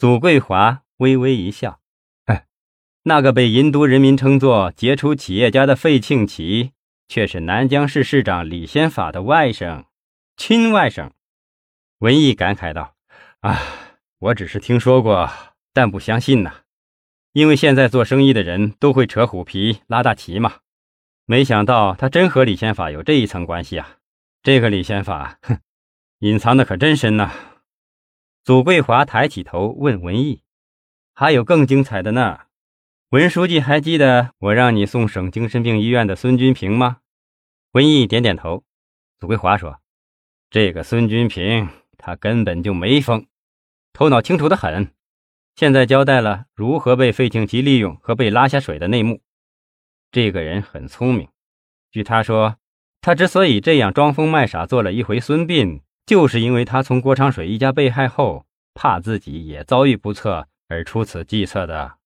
祖桂华微微一笑：“哎，那个被银都人民称作杰出企业家的费庆奇，却是南江市市长李先法的外甥，亲外甥。”文艺感慨道：“啊，我只是听说过，但不相信呐，因为现在做生意的人都会扯虎皮、拉大旗嘛。没想到他真和李先法有这一层关系啊！这个李先法，哼，隐藏的可真深呐。”祖桂华抬起头问文艺：“还有更精彩的呢？文书记还记得我让你送省精神病医院的孙军平吗？”文艺点点头。祖桂华说：“这个孙军平，他根本就没疯，头脑清楚的很。现在交代了如何被费庆奇利用和被拉下水的内幕。这个人很聪明。据他说，他之所以这样装疯卖傻做了一回孙膑。”就是因为他从郭长水一家被害后，怕自己也遭遇不测而出此计策的。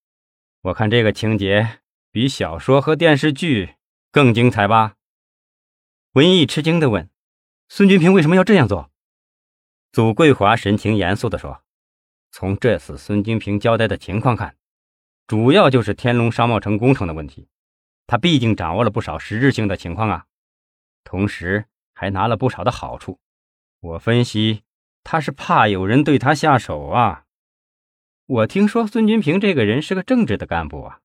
我看这个情节比小说和电视剧更精彩吧？文艺吃惊地问：“孙军平为什么要这样做？”祖桂华神情严肃地说：“从这次孙军平交代的情况看，主要就是天龙商贸城工程的问题。他毕竟掌握了不少实质性的情况啊，同时还拿了不少的好处。”我分析，他是怕有人对他下手啊。我听说孙军平这个人是个正直的干部啊，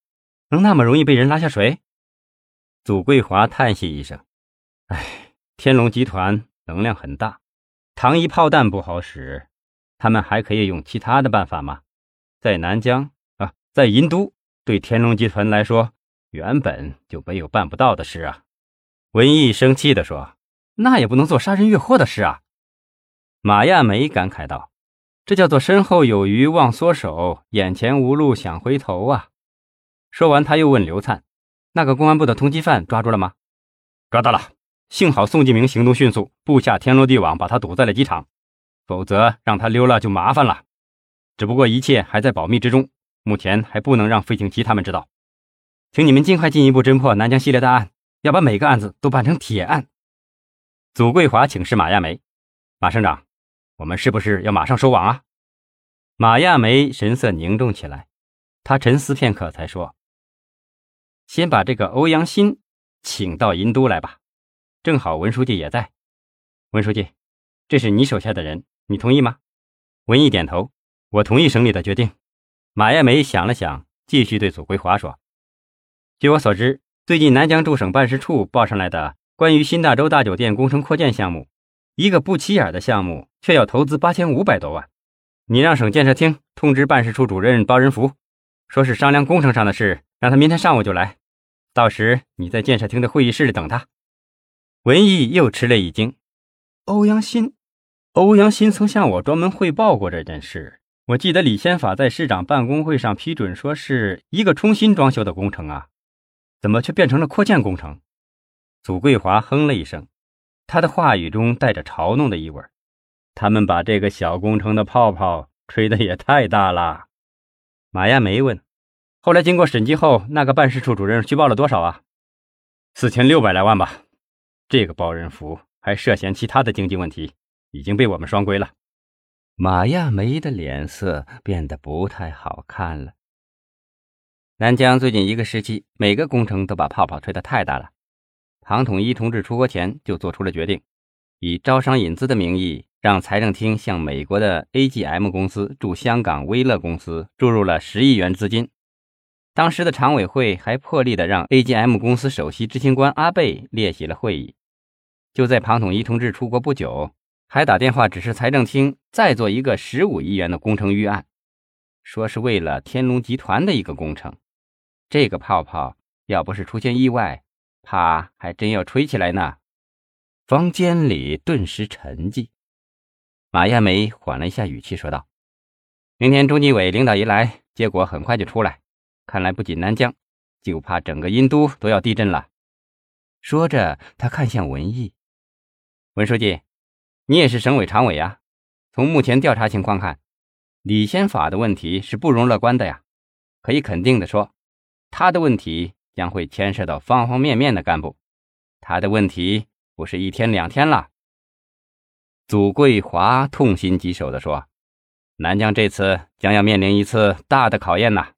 能那么容易被人拉下水？祖桂华叹息一声：“哎，天龙集团能量很大，糖衣炮弹不好使，他们还可以用其他的办法吗？在南疆啊，在银都，对天龙集团来说，原本就没有办不到的事啊。”文艺生气地说：“那也不能做杀人越货的事啊。”马亚梅感慨道：“这叫做身后有余忘缩手，眼前无路想回头啊！”说完，他又问刘灿：“那个公安部的通缉犯抓住了吗？”“抓到了，幸好宋继明行动迅速，布下天罗地网，把他堵在了机场，否则让他溜了就麻烦了。只不过一切还在保密之中，目前还不能让费庆奇他们知道。请你们尽快进一步侦破南疆系列大案，要把每个案子都办成铁案。”祖桂华请示马亚梅：“马省长。”我们是不是要马上收网啊？马亚梅神色凝重起来，他沉思片刻，才说：“先把这个欧阳新请到银都来吧，正好文书记也在。文书记，这是你手下的人，你同意吗？”文艺点头，我同意省里的决定。马亚梅想了想，继续对祖桂华说：“据我所知，最近南疆驻省办事处报上来的关于新大洲大酒店工程扩建项目。”一个不起眼的项目，却要投资八千五百多万。你让省建设厅通知办事处主任包仁福，说是商量工程上的事，让他明天上午就来。到时你在建设厅的会议室里等他。文艺又吃了一惊。欧阳新，欧阳新曾向我专门汇报过这件事。我记得李先法在市长办公会上批准，说是一个重新装修的工程啊，怎么却变成了扩建工程？祖桂华哼了一声。他的话语中带着嘲弄的意味他们把这个小工程的泡泡吹得也太大了。马亚梅问：“后来经过审计后，那个办事处主任虚报了多少啊？”“四千六百来万吧。”这个包仁福还涉嫌其他的经济问题，已经被我们双规了。马亚梅的脸色变得不太好看了。南疆最近一个时期，每个工程都把泡泡吹得太大了。庞统一同志出国前就做出了决定，以招商引资的名义，让财政厅向美国的 AGM 公司驻香港威乐公司注入了十亿元资金。当时的常委会还破例的让 AGM 公司首席执行官阿贝列席了会议。就在庞统一同志出国不久，还打电话指示财政厅再做一个十五亿元的工程预案，说是为了天龙集团的一个工程。这个泡泡要不是出现意外，怕还真要吹起来呢！房间里顿时沉寂。马亚梅缓了一下语气说道：“明天中纪委领导一来，结果很快就出来。看来不仅南疆，就怕整个殷都都要地震了。”说着，他看向文艺：“文书记，你也是省委常委啊。从目前调查情况看，李先法的问题是不容乐观的呀。可以肯定的说，他的问题。”将会牵涉到方方面面的干部，他的问题不是一天两天了。祖桂华痛心疾首地说：“南疆这次将要面临一次大的考验呐。